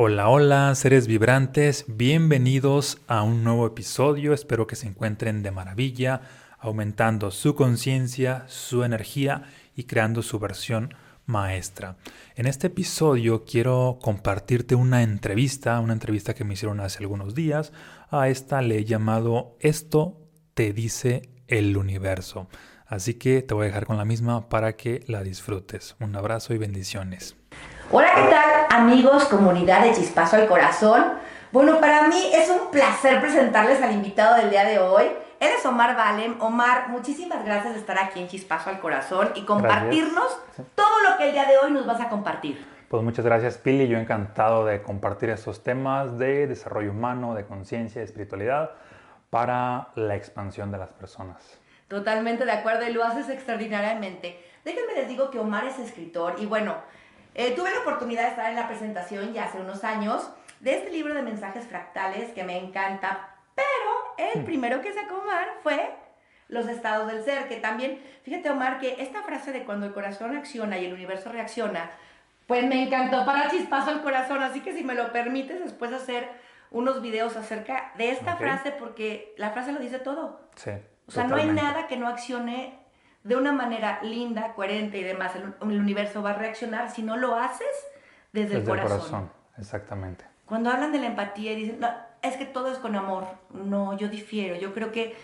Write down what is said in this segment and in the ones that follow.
Hola, hola, seres vibrantes, bienvenidos a un nuevo episodio, espero que se encuentren de maravilla, aumentando su conciencia, su energía y creando su versión maestra. En este episodio quiero compartirte una entrevista, una entrevista que me hicieron hace algunos días, a esta le he llamado Esto te dice el universo. Así que te voy a dejar con la misma para que la disfrutes. Un abrazo y bendiciones. Hola, ¿qué tal amigos, comunidad de Chispazo al Corazón? Bueno, para mí es un placer presentarles al invitado del día de hoy. Él es Omar Valem. Omar, muchísimas gracias de estar aquí en Chispazo al Corazón y compartirnos todo lo que el día de hoy nos vas a compartir. Pues muchas gracias Pili, yo encantado de compartir estos temas de desarrollo humano, de conciencia, de espiritualidad para la expansión de las personas. Totalmente de acuerdo y lo haces extraordinariamente. Déjenme les digo que Omar es escritor y bueno, eh, tuve la oportunidad de estar en la presentación ya hace unos años de este libro de mensajes fractales que me encanta, pero el hmm. primero que sacó Omar fue los estados del ser, que también, fíjate Omar, que esta frase de cuando el corazón acciona y el universo reacciona, pues me encantó para chispazo el corazón, así que si me lo permites después hacer unos videos acerca de esta frase, porque la frase lo dice todo. Sí. O sea, no hay nada que no accione de una manera linda, coherente y demás, el, universo va a reaccionar si no lo haces desde, el corazón. el corazón. Exactamente. Cuando hablan de la empatía y dicen, no, es que todo es con amor. No, yo difiero. Yo creo que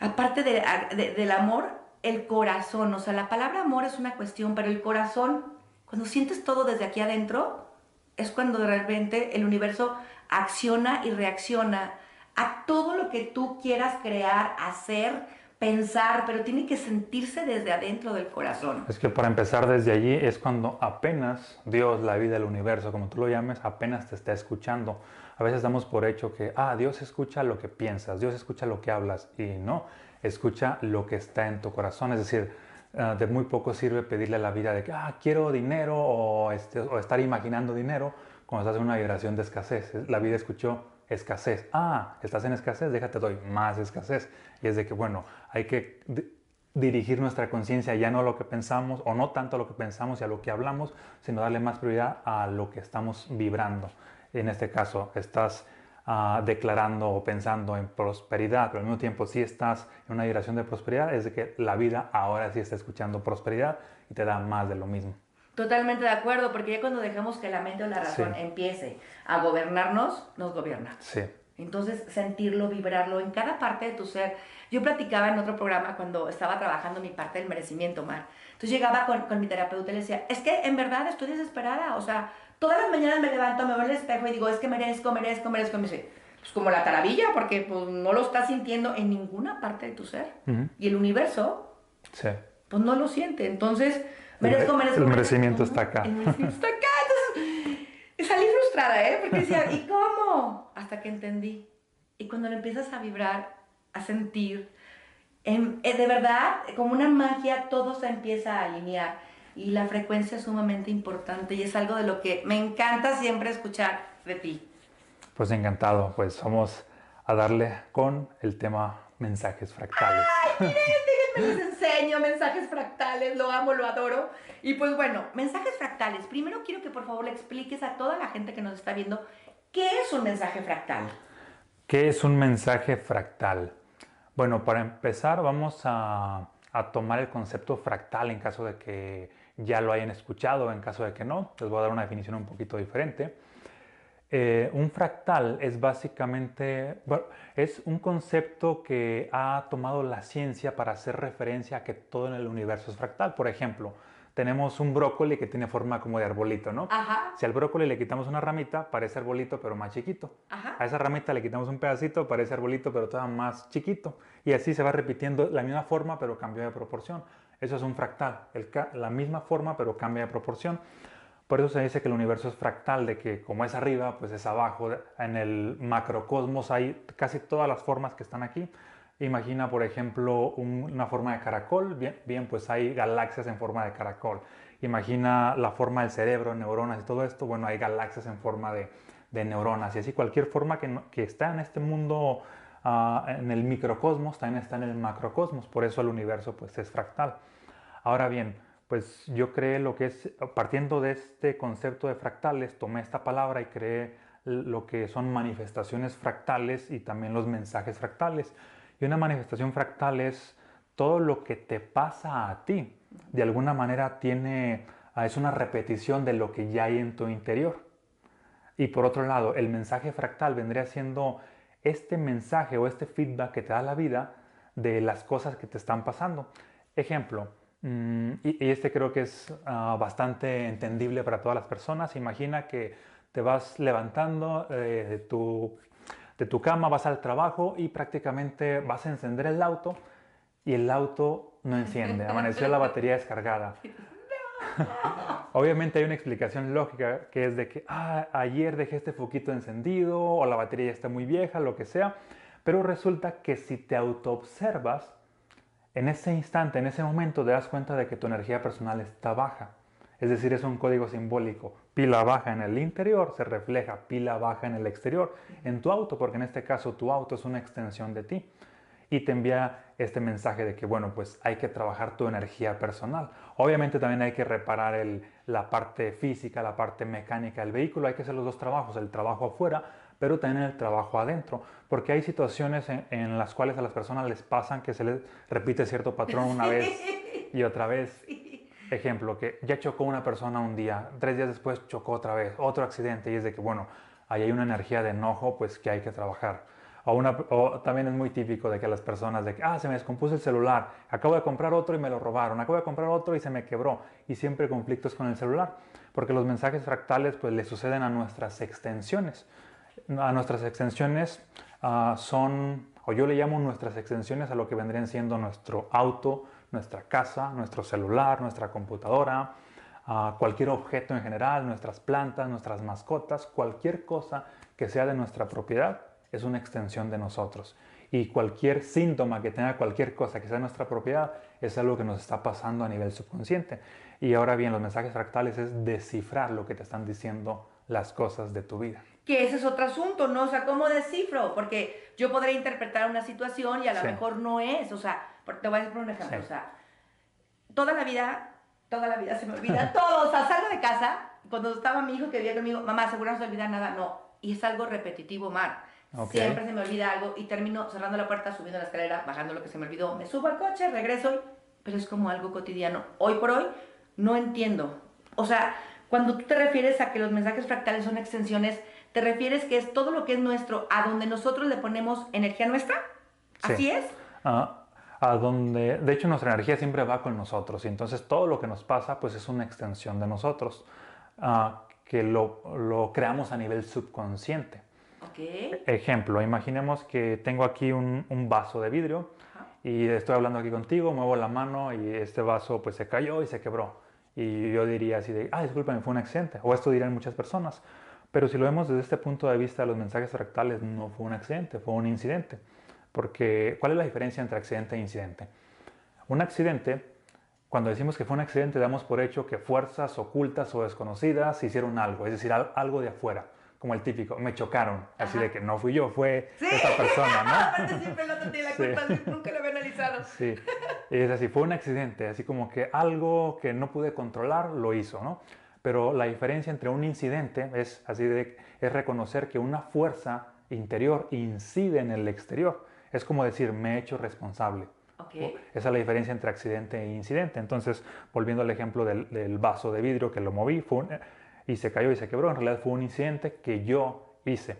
aparte del amor, el corazón, o sea, la palabra amor es una cuestión, pero el corazón, cuando sientes todo desde aquí adentro, es cuando de repente el universo acciona y reacciona a todo lo que tú quieras crear, hacer, pensar, pero tiene que sentirse desde adentro del corazón. Es que para empezar desde allí es cuando apenas Dios, la vida, el universo, como tú lo llames, apenas te está escuchando. A veces damos por hecho que, ah, Dios escucha lo que piensas, Dios escucha lo que hablas y no, escucha lo que está en tu corazón. Es decir, ah, de muy poco sirve pedirle a la vida de que, ah, quiero dinero o, este, estar imaginando dinero cuando estás en una vibración de escasez. La vida escuchó escasez. Ah, estás en escasez, déjate doy más escasez. Y es de que, bueno, hay que dirigir nuestra conciencia ya no a lo que pensamos, o no tanto a lo que pensamos y a lo que hablamos, sino darle más prioridad a lo que estamos vibrando. En este caso, estás ah, declarando o pensando en prosperidad, pero al mismo tiempo si estás en una vibración de prosperidad, es de que la vida ahora sí está escuchando prosperidad y te da más de lo mismo. Totalmente de acuerdo, porque ya cuando dejamos que la mente o la razón empiece a gobernarnos, nos gobierna. Sí. Entonces, sentirlo, vibrarlo en cada parte de tu ser. Yo platicaba en otro programa cuando estaba trabajando mi parte del merecimiento, Mar. Entonces llegaba con, con mi terapeuta y le decía, es que en verdad estoy desesperada. O sea, todas las mañanas me levanto, me veo el espejo y digo, es que merezco, merezco, merezco. Y me dice, pues como la taravilla, porque pues no lo estás sintiendo en ninguna parte de tu ser. Y el universo, sí. pues no lo siente. Entonces merezco, merezco. El merecimiento está acá. El merecimiento está acá. Entonces, salí frustrada, ¿eh? Porque decía, ¿y cómo? Hasta que entendí. Y cuando lo empiezas a vibrar, a sentir, en, eh, de verdad, como una magia, todo se empieza a alinear. Y la frecuencia es sumamente importante y es algo de lo que me encanta siempre escuchar de ti. Pues encantado, pues vamos a darle con el tema mensajes fractales. ¡Ay, les enseño mensajes fractales, lo amo, lo adoro. Y pues bueno, mensajes fractales. Primero quiero que por favor le expliques a toda la gente que nos está viendo qué es un mensaje fractal. ¿Qué es un mensaje fractal? Bueno, para empezar vamos a, a tomar el concepto fractal en caso de que ya lo hayan escuchado, en caso de que no, les voy a dar una definición un poquito diferente. Eh, un fractal es básicamente, es un concepto que ha tomado la ciencia para hacer referencia a que todo en el universo es fractal. Por ejemplo, tenemos un brócoli que tiene forma como de arbolito, ¿no? Ajá. Si al brócoli le quitamos una ramita, parece arbolito, pero más chiquito. Ajá. A esa ramita le quitamos un pedacito, parece arbolito, pero todavía más chiquito. Y así se va repitiendo la misma forma, pero cambia de proporción. Eso es un fractal, la misma forma, pero cambia de proporción. Por eso se dice que el universo es fractal, de que como es arriba, pues es abajo. En el macrocosmos hay casi todas las formas que están aquí. Imagina, por ejemplo, una forma de caracol. Bien, pues hay galaxias en forma de caracol. Imagina la forma del cerebro, neuronas y todo esto. Bueno, hay galaxias en forma de, neuronas. Y así cualquier forma que, que está en este mundo, ah, en el microcosmos, también está en el macrocosmos. Por eso el universo pues es fractal. Ahora bien, pues yo creé lo que es, partiendo de este concepto de fractales, tomé esta palabra y creé lo que son manifestaciones fractales y también los mensajes fractales. Y una manifestación fractal es todo lo que te pasa a ti. De alguna manera tiene, ah, es una repetición de lo que ya hay en tu interior. Y por otro lado, el mensaje fractal vendría siendo este mensaje o este feedback que te da la vida de las cosas que te están pasando. Ejemplo, mm, y, este creo que es ah, bastante entendible para todas las personas. Imagina que te vas levantando eh, de, tu, de tu cama, vas al trabajo y prácticamente vas a encender el auto y el auto no enciende, amaneció la batería descargada. Obviamente hay una explicación lógica que es de que ah, ayer dejé este foquito encendido o la batería ya está muy vieja, lo que sea, pero resulta que si te autoobservas, en ese instante, en ese momento te das cuenta de que tu energía personal está baja. Es decir, es un código simbólico. Pila baja en el interior se refleja pila baja en el exterior, en tu auto, porque en este caso tu auto es una extensión de ti y te envía este mensaje de que, bueno, pues hay que trabajar tu energía personal. Obviamente también hay que reparar la parte física, la parte mecánica del vehículo, hay que hacer los dos trabajos, el trabajo afuera, pero también el trabajo adentro, porque hay situaciones en, las cuales a las personas les pasan que se les repite cierto patrón una vez y otra vez. Ejemplo, que ya chocó una persona un día, tres días después chocó otra vez, otro accidente y es de que, bueno, ahí hay una energía de enojo, pues que hay que trabajar. O, también es muy típico de que las personas de que, ah, se me descompuso el celular, acabo de comprar otro y me lo robaron, acabo de comprar otro y se me quebró. Y siempre conflictos con el celular, porque los mensajes fractales pues le suceden a nuestras extensiones. A nuestras extensiones ah, son, o yo le llamo nuestras extensiones a lo que vendrían siendo nuestro auto, nuestra casa, nuestro celular, nuestra computadora, ah, cualquier objeto en general, nuestras plantas, nuestras mascotas, cualquier cosa que sea de nuestra propiedad es una extensión de nosotros. Y cualquier síntoma que tenga cualquier cosa que sea nuestra propiedad es algo que nos está pasando a nivel subconsciente. Y ahora bien, los mensajes fractales es descifrar lo que te están diciendo las cosas de tu vida. Que ese es otro asunto, ¿no? O sea, ¿cómo descifro? Porque yo podría interpretar una situación y a lo mejor no es. O sea, te voy a decir por un ejemplo. O sea, toda la vida, toda la vida se me olvida todo. O sea, salgo de casa, cuando estaba mi hijo que vivía conmigo, mamá, seguro no se olvida nada. No. Y es algo repetitivo, Mar. Siempre se me olvida algo y termino cerrando la puerta, subiendo la escalera, bajando lo que se me olvidó, me subo al coche, regreso, pero es como algo cotidiano. Hoy por hoy no entiendo. O sea, cuando tú te refieres a que los mensajes fractales son extensiones, ¿te refieres que es todo lo que es nuestro, a donde nosotros le ponemos energía nuestra? ¿Así es? Ah, a donde, de hecho, nuestra energía siempre va con nosotros y entonces todo lo que nos pasa, pues es una extensión de nosotros, ah, que lo, lo creamos a nivel subconsciente. Ejemplo, imaginemos que tengo aquí un, vaso de vidrio y estoy hablando aquí contigo, muevo la mano y este vaso pues se cayó y se quebró. Y yo diría así de, ah, discúlpame, fue un accidente. O esto dirían muchas personas. Pero si lo vemos desde este punto de vista, los mensajes fractales no fue un accidente, fue un incidente. Porque, ¿cuál es la diferencia entre accidente e incidente? Un accidente, cuando decimos que fue un accidente, damos por hecho que fuerzas ocultas o desconocidas hicieron algo, es decir, algo de afuera como el típico, me chocaron, así de que no fui yo, fue esa persona, ¿no? Aparte siempre el otro tiene la culpa, nunca lo había analizado. Sí, y es así, fue un accidente, así como que algo que no pude controlar lo hizo, ¿no? Pero la diferencia entre un incidente es así de, es reconocer que una fuerza interior incide en el exterior. Es como decir, me he hecho responsable. Okay. Esa es la diferencia entre accidente e incidente. Entonces, volviendo al ejemplo del, del vaso de vidrio que lo moví, fue un, y se cayó y se quebró. En realidad fue un incidente que yo hice.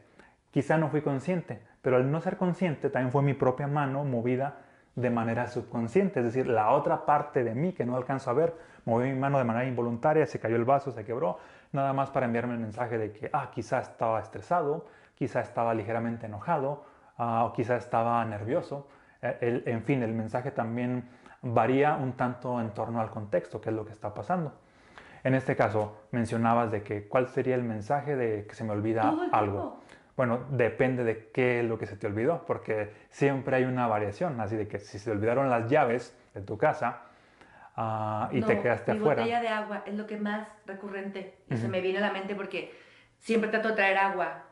Quizá no fui consciente, pero al no ser consciente también fue mi propia mano movida de manera subconsciente, es decir, la otra parte de mí que no alcanzo a ver, moví mi mano de manera involuntaria, se cayó el vaso, se quebró, nada más para enviarme el mensaje de que, ah, quizá estaba estresado, quizá estaba ligeramente enojado, ah, o quizá estaba nervioso. Eh, en fin, el mensaje también varía un tanto en torno al contexto, qué es lo que está pasando. En este caso, mencionabas de que cuál sería el mensaje de que se me olvida algo. Bueno, depende de qué es lo que se te olvidó, porque siempre hay una variación, así de que si se olvidaron las llaves de tu casa uh, y te quedaste mi afuera. botella de agua es lo que más recurrente y se me viene a la mente porque siempre trato de traer agua.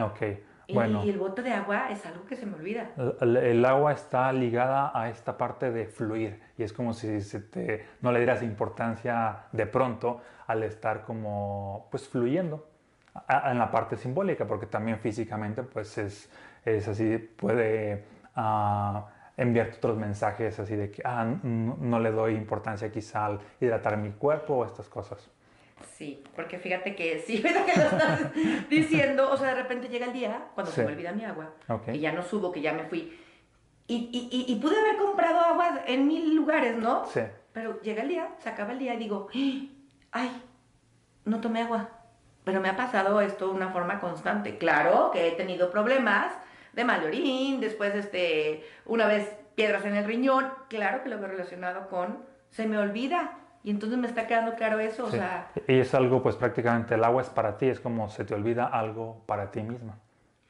Ok, Y, Bueno. y el bote de agua es algo que se me olvida. El, el agua está ligada a esta parte de fluir y es como si se te- no le dieras importancia de pronto al estar como pues fluyendo en la parte simbólica porque también físicamente pues es, es así puede ah, enviarte otros mensajes así de que ah, n- no le doy importancia quizá al hidratar mi cuerpo o estas cosas. Sí, porque fíjate que sí, que lo estás diciendo, o sea, de repente llega el día cuando se Sí. me olvida mi agua, Ok. que ya no subo, que ya me fui. Y, y, y, y pude haber comprado agua en mil lugares, ¿no? Sí. Pero llega el día, se acaba el día y digo, ay, no tomé agua. Pero me ha pasado esto de una forma constante. Claro que he tenido problemas de mal orín, después este, una vez piedras en el riñón. Claro que lo veo relacionado con se me olvida. Y entonces me está quedando claro eso. O sea, Y es algo, pues prácticamente el agua es para ti, es como se te olvida algo para ti misma,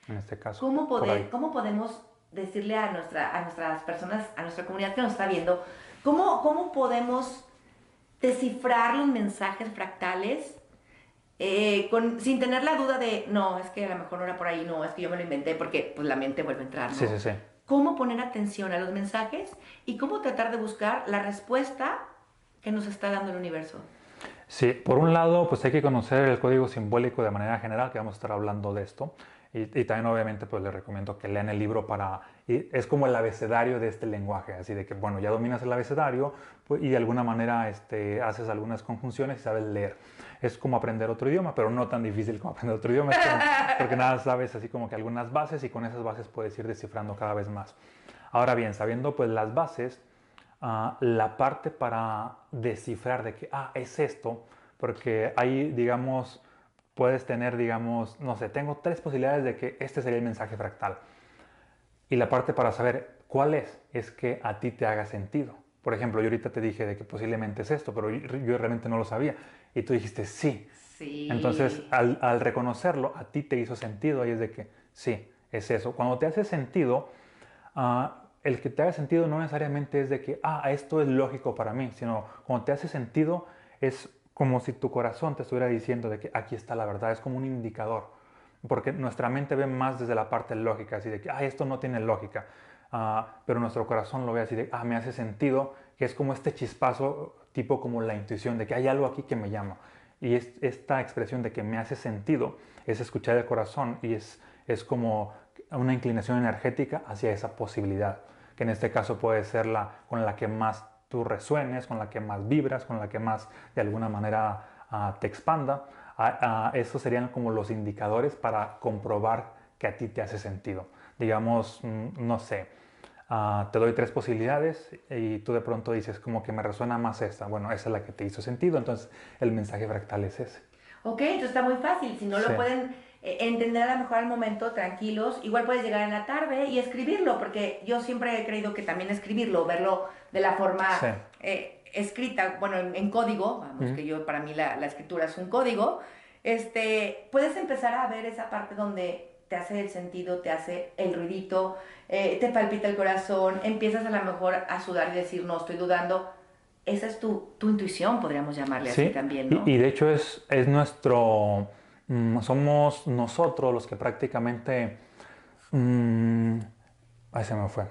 en este caso. ¿cómo, poder. ¿cómo podemos decirle a, nuestra, a nuestras personas, a nuestra comunidad que nos está viendo, cómo, cómo podemos descifrar los mensajes fractales eh, con, sin tener la duda de, no, es que a lo mejor no era por ahí, no, es que yo me lo inventé, porque pues la mente vuelve a entrar, ¿no? Sí, sí, sí. Cómo poner atención a los mensajes y cómo tratar de buscar la respuesta que nos está dando el universo. Sí, por un lado, pues hay que conocer el código simbólico de manera general, que vamos a estar hablando de esto. Y, y también, obviamente, pues les recomiendo que lean el libro para... y es como el abecedario de este lenguaje, así de que, bueno, ya dominas el abecedario pues, y de alguna manera este, haces algunas conjunciones y sabes leer. Es como aprender otro idioma, pero no tan difícil como aprender otro idioma, como- porque nada sabes así como que algunas bases y con esas bases puedes ir descifrando cada vez más. Ahora bien, sabiendo pues las bases, ah, la parte para descifrar de que, ah, es esto, porque ahí, digamos, puedes tener, digamos, no sé, tengo tres posibilidades de que este sería el mensaje fractal. Y la parte para saber cuál es, es que a ti te haga sentido. Por ejemplo, yo ahorita te dije de que posiblemente es esto, pero yo, yo realmente no lo sabía. Y tú dijiste, sí. Sí. Entonces, al, al reconocerlo, a ti te hizo sentido y es de que, sí, es eso. Cuando te hace sentido, ah, el que te haga sentido no necesariamente es de que, ah, esto es lógico para mí, sino cuando te hace sentido es como si tu corazón te estuviera diciendo de que aquí está la verdad, es como un indicador, porque nuestra mente ve más desde la parte lógica, así de que, ah, esto no tiene lógica, Ah, pero nuestro corazón lo ve así de, ah, me hace sentido, que es como este chispazo, tipo como la intuición de que hay algo aquí que me llama. Y es, esta expresión de que me hace sentido es escuchar el corazón y es, es como una inclinación energética hacia esa posibilidad, que en este caso puede ser la con la que más tú resuenes, con la que más vibras, con la que más de alguna manera ah, te expanda. Ah, esos serían como los indicadores para comprobar que a ti te hace sentido. Digamos, mm, no sé, ah, te doy tres posibilidades y tú de pronto dices como que me resuena más esta. Bueno, esa es la que te hizo sentido, entonces el mensaje fractal es ese. Ok, entonces está muy fácil. Si no Sí. lo pueden eh, entender a lo mejor al momento, tranquilos, igual puedes llegar en la tarde y escribirlo, porque yo siempre he creído que también escribirlo, verlo de la forma Sí. eh, escrita, bueno, en, en código, vamos, que yo para mí la, la escritura es un código, este, puedes empezar a ver esa parte donde te hace el sentido, te hace el ruidito, eh, te palpita el corazón, empiezas a lo mejor a sudar y decir, no, estoy dudando. Esa es tu, tu intuición, podríamos llamarle así también, ¿no? y, y de hecho es, es nuestro, mm, somos nosotros los que prácticamente, mm, ahí se me fue.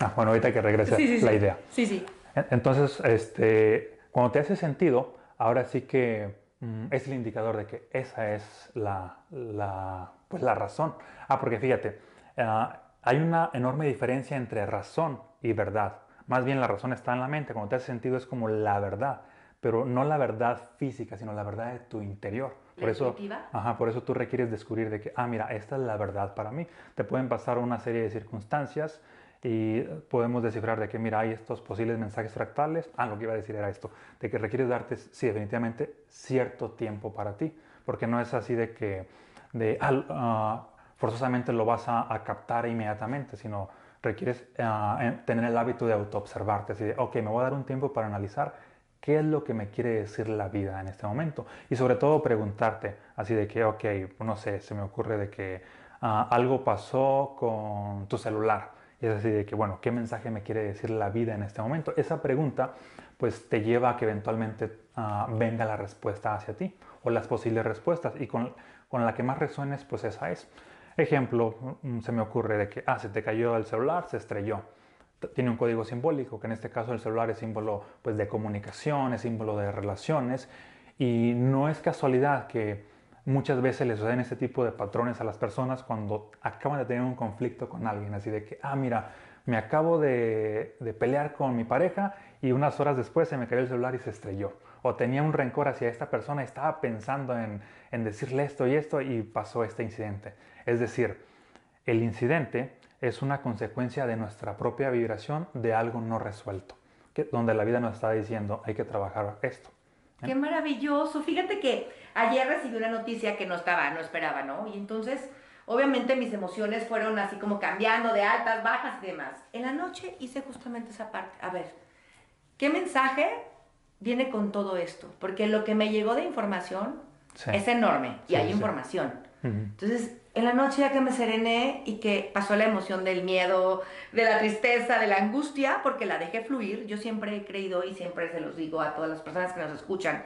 Ah, bueno, ahorita que regrese Sí, sí, la sí. idea. Sí, sí. En- Entonces, este, cuando te hace sentido, ahora sí que mm, es el indicador de que esa es la, la, pues la razón. Ah, porque fíjate, ah, hay una enorme diferencia entre razón y verdad. Más bien la razón está en la mente, cuando te hace sentido es como la verdad, pero no la verdad física, sino la verdad de tu interior. ¿La Por eso? Ajá, por eso tú requieres descubrir de que, ah, mira, esta es la verdad para mí. Te pueden pasar una serie de circunstancias y podemos descifrar de que, mira, hay estos posibles mensajes fractales. Ah, lo que iba a decir era esto, de que requieres darte, sí, definitivamente, cierto tiempo para ti, porque no es así de que, de, ah, ah, forzosamente lo vas a, a captar inmediatamente, sino requieres en- tener el hábito de autoobservarte, así de, ok, me voy a dar un tiempo para analizar qué es lo que me quiere decir la vida en este momento. Y sobre todo preguntarte, así de que, ok, no sé, se me ocurre de que ah, algo pasó con tu celular. Y es así de que, bueno, ¿qué mensaje me quiere decir la vida en este momento? Esa pregunta pues te lleva a que eventualmente ah, venga la respuesta hacia ti o las posibles respuestas y con, con la que más resuenes pues esa es. Ejemplo, mm, se me ocurre de que, ah, se te cayó el celular, se estrelló. Tiene un código simbólico, que en este caso el celular es símbolo pues, de comunicación, es símbolo de relaciones, y no es casualidad que muchas veces les suceden este tipo de patrones a las personas cuando acaban de tener un conflicto con alguien, así de que, ah, mira, me acabo de, pelear con mi pareja y unas horas después se me cayó el celular y se estrelló. O tenía un rencor hacia esta persona estaba pensando en, en decirle esto y esto y pasó este incidente. Es decir, el incidente es una consecuencia de nuestra propia vibración de algo no resuelto, que, donde la vida nos está diciendo hay que trabajar esto. ¿eh? Qué maravilloso. Fíjate que ayer recibí una noticia que no estaba, no esperaba, ¿no? Y entonces Obviamente mis emociones fueron así como cambiando de altas, bajas y demás. En la noche hice justamente esa parte. A ver, ¿qué mensaje viene con todo esto? Porque lo que me llegó de información es enorme y hay información. Entonces, en la noche ya que me serené y que pasó la emoción del miedo, de la tristeza, de la angustia, porque la dejé fluir, yo siempre he creído y siempre se los digo a todas las personas que nos escuchan,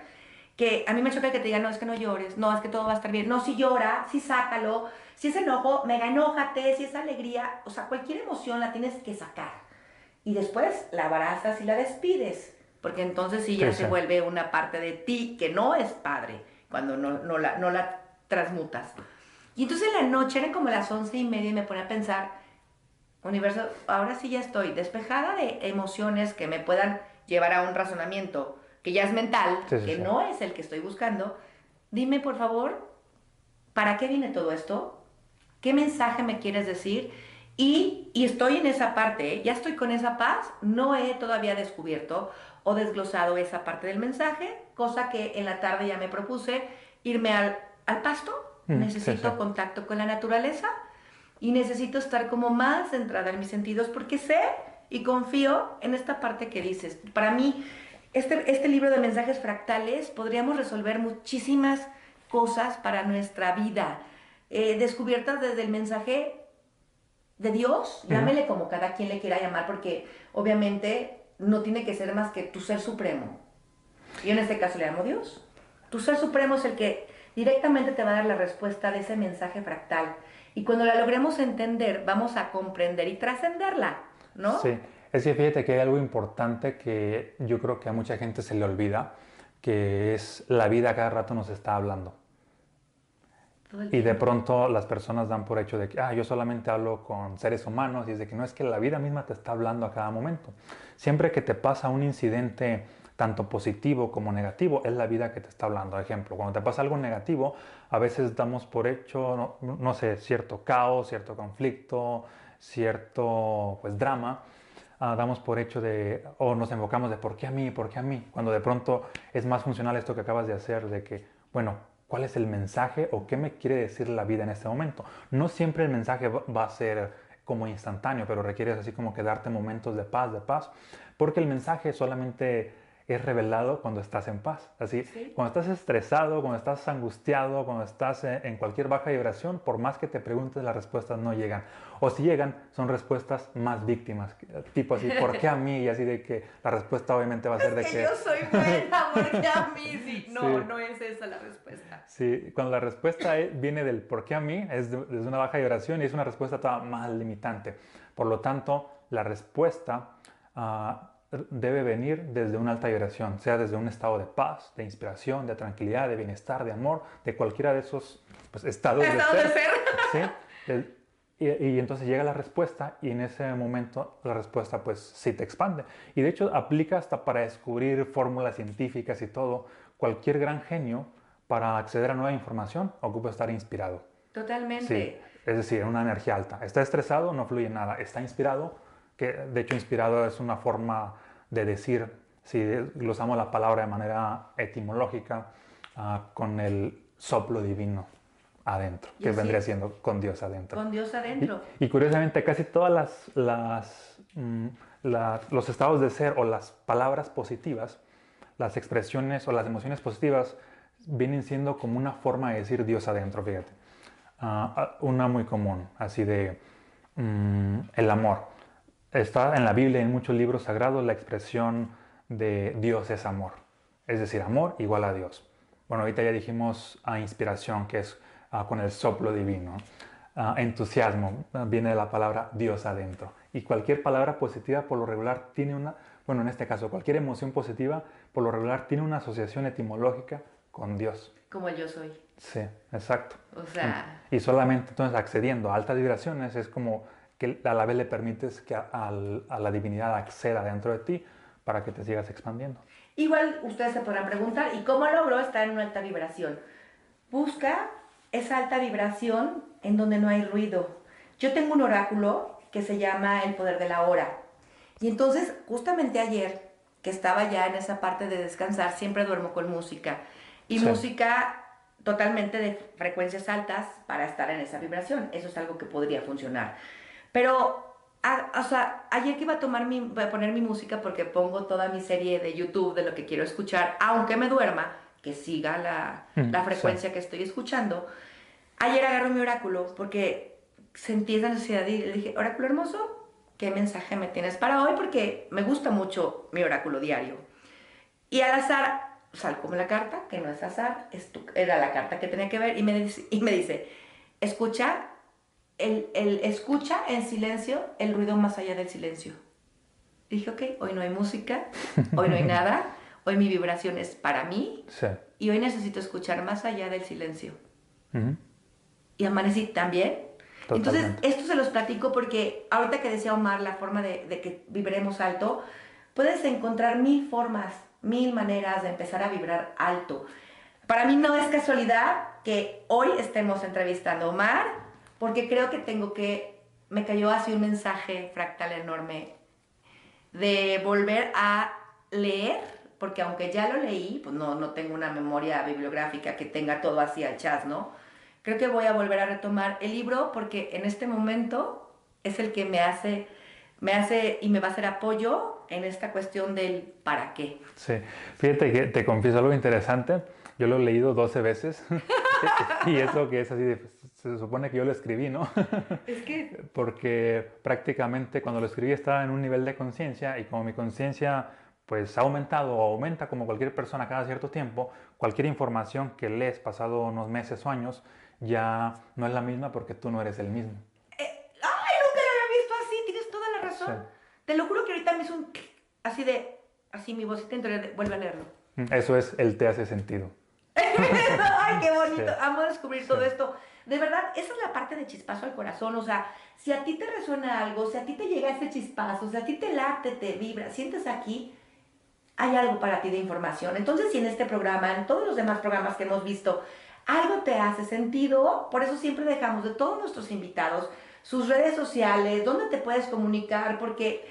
que a mí me choca que te digan, no, es que no llores, no, es que todo va a estar bien, no, si llora, si sácalo, si es enojo, mega enójate, si es alegría, o sea, cualquier emoción la tienes que sacar. Y después la abrazas y la despides, porque entonces sí ya se vuelve una parte de ti que no es padre, cuando no, no, la, no la transmutas. Y entonces en la noche eran como las once y media y me pone a pensar, universo, ahora sí ya estoy despejada de emociones que me puedan llevar a un razonamiento que ya es mental, que no es el que estoy buscando. Dime, por favor, ¿para qué viene todo esto? ¿Qué mensaje me quieres decir? Y, estoy en esa parte, ¿eh? ya estoy con esa paz, no he todavía descubierto o desglosado esa parte del mensaje, cosa que en la tarde ya me propuse irme al, pasto, mm, necesito contacto con la naturaleza y necesito estar como más centrada en mis sentidos porque sé y confío en esta parte que dices. Para mí, este, este libro de mensajes fractales podríamos resolver muchísimas cosas para nuestra vida eh, descubiertas desde el mensaje de Dios, llámele como cada quien le quiera llamar, porque obviamente no tiene que ser más que tu ser supremo. Y en este caso le llamo Dios. Tu ser supremo es el que directamente te va a dar la respuesta de ese mensaje fractal. Y cuando la logremos entender, vamos a comprender y trascenderla, ¿no? Sí, es que fíjate que hay algo importante que yo creo que a mucha gente se le olvida, que es la vida cada rato nos está hablando. Y de pronto las personas dan por hecho de que, ah, yo solamente hablo con seres humanos y es de que no es que la vida misma te está hablando a cada momento. Siempre que te pasa un incidente tanto positivo como negativo, es la vida que te está hablando. Ejemplo, cuando te pasa algo negativo, a veces damos por hecho, no, sé, cierto caos, cierto conflicto, cierto pues drama, ah, damos por hecho de, o nos enfocamos de por qué a mí, por qué a mí, cuando de pronto es más funcional esto que acabas de hacer, de que, bueno, cuál es el mensaje o qué me quiere decir la vida en este momento. No siempre el mensaje va a ser como instantáneo, pero requiere así como que darte momentos de paz, de paz, porque el mensaje solamente es revelado cuando estás en paz. Así, cuando estás estresado, cuando estás angustiado, cuando estás en cualquier baja vibración, por más que te preguntes, las respuestas no llegan. O si llegan, son respuestas más víctimas. Tipo así, ¿por qué a mí? Y así de que la respuesta obviamente va a ser de que, que... yo soy buena, ¿por qué a mí? Sí, no, no es esa la respuesta. Sí, cuando la respuesta viene del ¿por qué a mí? Es desde una baja vibración y es una respuesta toda más limitante. Por lo tanto, la respuesta... Uh, debe venir desde una alta vibración, sea desde un estado de paz, de inspiración, de tranquilidad, de bienestar, de amor, de cualquiera de esos pues, estados de ser. ¿sí? Y, entonces llega la respuesta y en ese momento la respuesta pues sí te expande. Y de hecho aplica hasta para descubrir fórmulas científicas y todo. Cualquier gran genio para acceder a nueva información ocupa estar inspirado. Totalmente. Sí, es decir, una energía alta. Está estresado, no fluye nada. Está inspirado, que de hecho inspirado es una forma de decir, si usamos la palabra de manera etimológica, ah, con el soplo divino adentro, que vendría siendo con Dios adentro. Con Dios adentro. Y, curiosamente casi todas las, las mm, los estados de ser o las palabras positivas, las expresiones o las emociones positivas vienen siendo como una forma de decir Dios adentro, fíjate. Ah, una muy común, así de mm, el amor. Está en la Biblia y en muchos libros sagrados la expresión de Dios es amor. Es decir, amor igual a Dios. Bueno, ahorita ya dijimos a inspiración, que es con el soplo divino. ah, entusiasmo, viene de la palabra Dios adentro. Y cualquier palabra positiva por lo regular tiene una, bueno, en este caso, cualquier emoción positiva por lo regular tiene una asociación etimológica con Dios. Como yo soy. Sí, exacto. O sea... Y solamente entonces accediendo a altas vibraciones es como que a la vez le permites que a, a la divinidad acceda dentro de ti para que te sigas expandiendo. Igual ustedes se podrán preguntar, ¿y cómo logro estar en una alta vibración? Busca esa alta vibración en donde no hay ruido. Yo tengo un oráculo que se llama El Poder de la Hora. Y entonces, justamente ayer, que estaba ya en esa parte de descansar, siempre duermo con música. Y música totalmente de frecuencias altas para estar en esa vibración. Eso es algo que podría funcionar. Pero, o sea, ayer que iba a, tomar mi, a poner mi música porque pongo toda mi serie de YouTube de lo que quiero escuchar, aunque me duerma, que siga la, mm, la frecuencia que estoy escuchando. Ayer agarro mi oráculo porque sentí esa necesidad y le dije, oráculo hermoso, ¿qué mensaje me tienes para hoy? Porque me gusta mucho mi oráculo diario. Y al azar salgo la carta, que no es azar, era la carta que tenía que ver, y me y me dice escucha, el, el, escucha en silencio el ruido más allá del silencio. Dije, ok, hoy no hay música, hoy no hay nada, hoy mi vibración es para mí, y hoy necesito escuchar más allá del silencio. Y amanecí también. Entonces, esto se los platico porque ahorita que decía Omar la forma de, de que vibremos alto, puedes encontrar mil formas mil maneras de empezar a vibrar alto. Para mí no es casualidad que hoy estemos entrevistando a Omar, porque creo que tengo que, me cayó así un mensaje fractal enorme de volver a leer, porque aunque ya lo leí, pues no, no tengo una memoria bibliográfica que tenga todo así al chas, ¿no? Creo que voy a volver a retomar el libro porque en este momento es el que me hace, me hace y me va a hacer apoyo en esta cuestión del para qué. Sí, fíjate que te confieso algo interesante. Yo lo he leído 12 veces y eso que es así, se supone que yo lo escribí, ¿no? Es que... Porque prácticamente cuando lo escribí estaba en un nivel de conciencia y como mi conciencia pues ha aumentado o aumenta como cualquier persona cada cierto tiempo, cualquier información que lees pasado unos meses o años ya no es la misma porque tú no eres el mismo. Eh, ¡Ay, nunca lo había visto así! Tienes toda la razón. Te lo juro que ahorita me hizo un así de, así mi vocita interior, vuelve a leerlo. Eso es, el te hace sentido. Ay, qué bonito. Amo descubrir todo esto. De verdad, esa es la parte de chispazo al corazón. O sea, si a ti te resuena algo, si a ti te llega ese chispazo, si a ti te late, te vibra, sientes aquí, hay algo para ti de información. Entonces, si en este programa, en todos los demás programas que hemos visto, algo te hace sentido, por eso siempre dejamos de todos nuestros invitados sus redes sociales, dónde te puedes comunicar, porque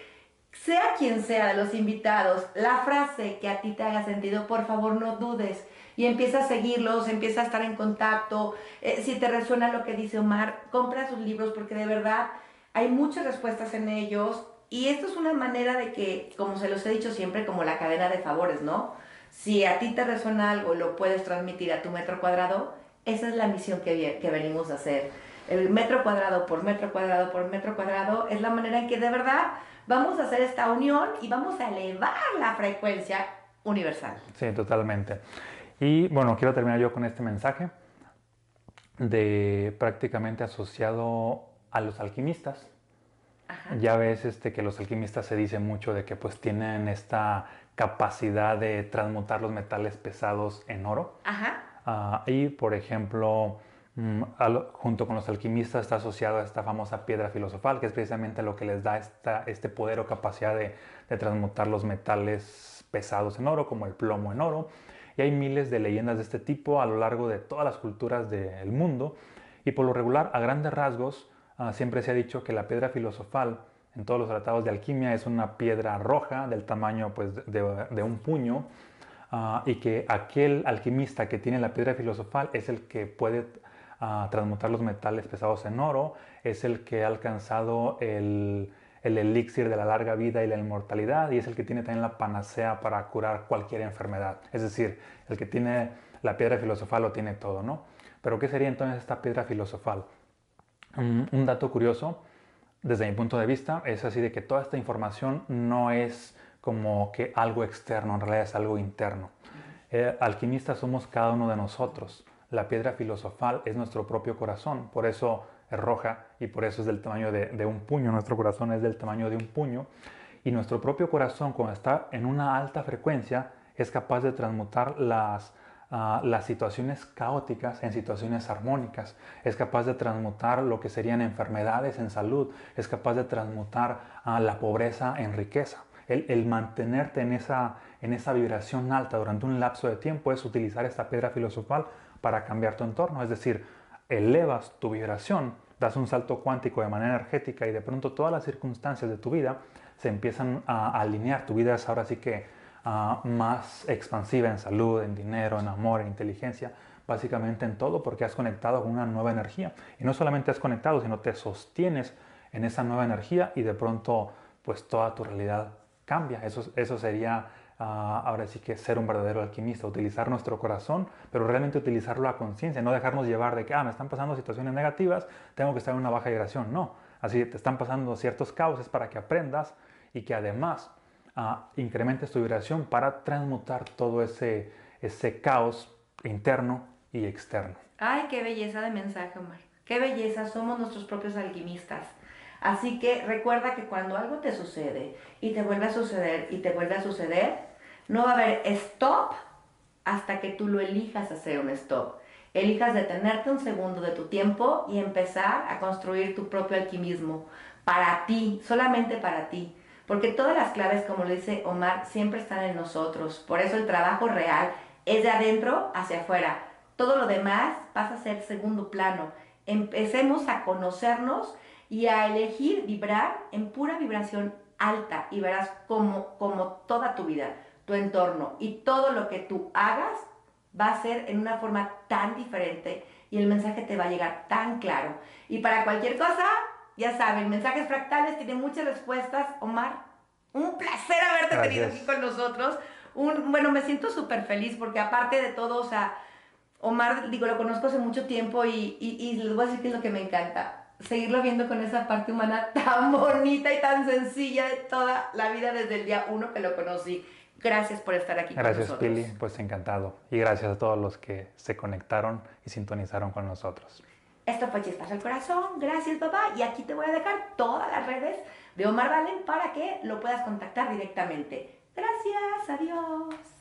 sea quien sea de los invitados, la frase que a ti te haga sentido, por favor no dudes y empieza a seguirlos, empieza a estar en contacto. Eh, si te resuena lo que dice Omar, compra sus libros porque de verdad hay muchas respuestas en ellos y esto es una manera de que, como se los he dicho siempre, como la cadena de favores, ¿no? Si a ti te resuena algo, lo puedes transmitir a tu metro cuadrado, esa es la misión que, que venimos a hacer el metro cuadrado por metro cuadrado por metro cuadrado, es la manera en que de verdad vamos a hacer esta unión y vamos a elevar la frecuencia universal. Sí, totalmente. Y bueno, quiero terminar yo con este mensaje de prácticamente asociado a los alquimistas. Ya ves este, que los alquimistas se dice mucho de que pues tienen esta capacidad de transmutar los metales pesados en oro. Ajá. Ah, y por ejemplo, Mm, junto con los alquimistas está asociado a esta famosa piedra filosofal, que es precisamente lo que les da esta, este poder o capacidad de, transmutar los metales pesados en oro, como el plomo en oro. Y hay miles de leyendas de este tipo a lo largo de todas las culturas del mundo. Y por lo regular, a grandes rasgos, ah, siempre se ha dicho que la piedra filosofal en todos los tratados de alquimia es una piedra roja del tamaño pues, de, un puño. Ah, y que aquel alquimista que tiene la piedra filosofal es el que puede a transmutar los metales pesados en oro, es el que ha alcanzado el, el elixir de la larga vida y la inmortalidad y es el que tiene también la panacea para curar cualquier enfermedad. Es decir, el que tiene la piedra filosofal lo tiene todo, ¿no? Pero ¿qué sería entonces esta piedra filosofal? Un, dato curioso, desde mi punto de vista, es así de que toda esta información no es como que algo externo, en realidad es algo interno. Eh, alquimistas somos cada uno de nosotros la piedra filosofal es nuestro propio corazón. Por eso es roja y por eso es del tamaño de, un puño. Nuestro corazón es del tamaño de un puño. Y nuestro propio corazón, cuando está en una alta frecuencia, es capaz de transmutar las, ah, las situaciones caóticas en situaciones armónicas, es capaz de transmutar lo que serían enfermedades en salud, es capaz de transmutar a la pobreza en riqueza. El, el, mantenerte en esa, en esa vibración alta durante un lapso de tiempo es utilizar esta piedra filosofal para cambiar tu entorno, es decir, elevas tu vibración, das un salto cuántico de manera energética y de pronto todas las circunstancias de tu vida se empiezan a alinear. Tu vida es ahora sí que uh, más expansiva en salud, en dinero, en amor, en inteligencia, básicamente en todo porque has conectado con una nueva energía. Y no solamente has conectado, sino te sostienes en esa nueva energía y de pronto pues toda tu realidad cambia. Eso, eso sería ahora sí que ser un verdadero alquimista, utilizar nuestro corazón, pero realmente utilizarlo a conciencia, no dejarnos llevar de que, ah, me están pasando situaciones negativas, tengo que estar en una baja vibración. No, así te están pasando ciertos cauces para que aprendas y que además uh, incrementes tu vibración para transmutar todo ese, ese caos interno y externo. Ay, qué belleza de mensaje, Omar. Qué belleza, somos nuestros propios alquimistas. Así que recuerda que cuando algo te sucede y te vuelve a suceder y te vuelve a suceder, no va a haber stop hasta que tú lo elijas hacer un stop. Elijas detenerte un segundo de tu tiempo y empezar a construir tu propio alquimismo para ti, solamente para ti. Porque todas las claves, como lo dice Omar, siempre están en nosotros. Por eso el trabajo real es de adentro hacia afuera. Todo lo demás pasa a ser segundo plano. Empecemos a conocernos y a elegir vibrar en pura vibración alta y verás como, como toda tu vida, tu entorno y todo lo que tú hagas va a ser en una forma tan diferente y el mensaje te va a llegar tan claro. Y para cualquier cosa, ya saben, mensajes fractales tiene muchas respuestas. Omar, un placer haberte Gracias. tenido aquí con nosotros. Un, bueno, me siento súper feliz porque aparte de todo, o sea, Omar, digo, lo conozco hace mucho tiempo y, y, y les voy a decir que es lo que me encanta. Seguirlo viendo con esa parte humana tan bonita y tan sencilla de toda la vida desde el día uno que lo conocí. Gracias por estar aquí gracias, con nosotros. Pili, pues encantado. Y gracias a todos los que se conectaron y sintonizaron con nosotros. Esto fue Chispas al Corazón. Gracias, papá. Y aquí te voy a dejar todas las redes de Omar Valen para que lo puedas contactar directamente. Gracias, adiós.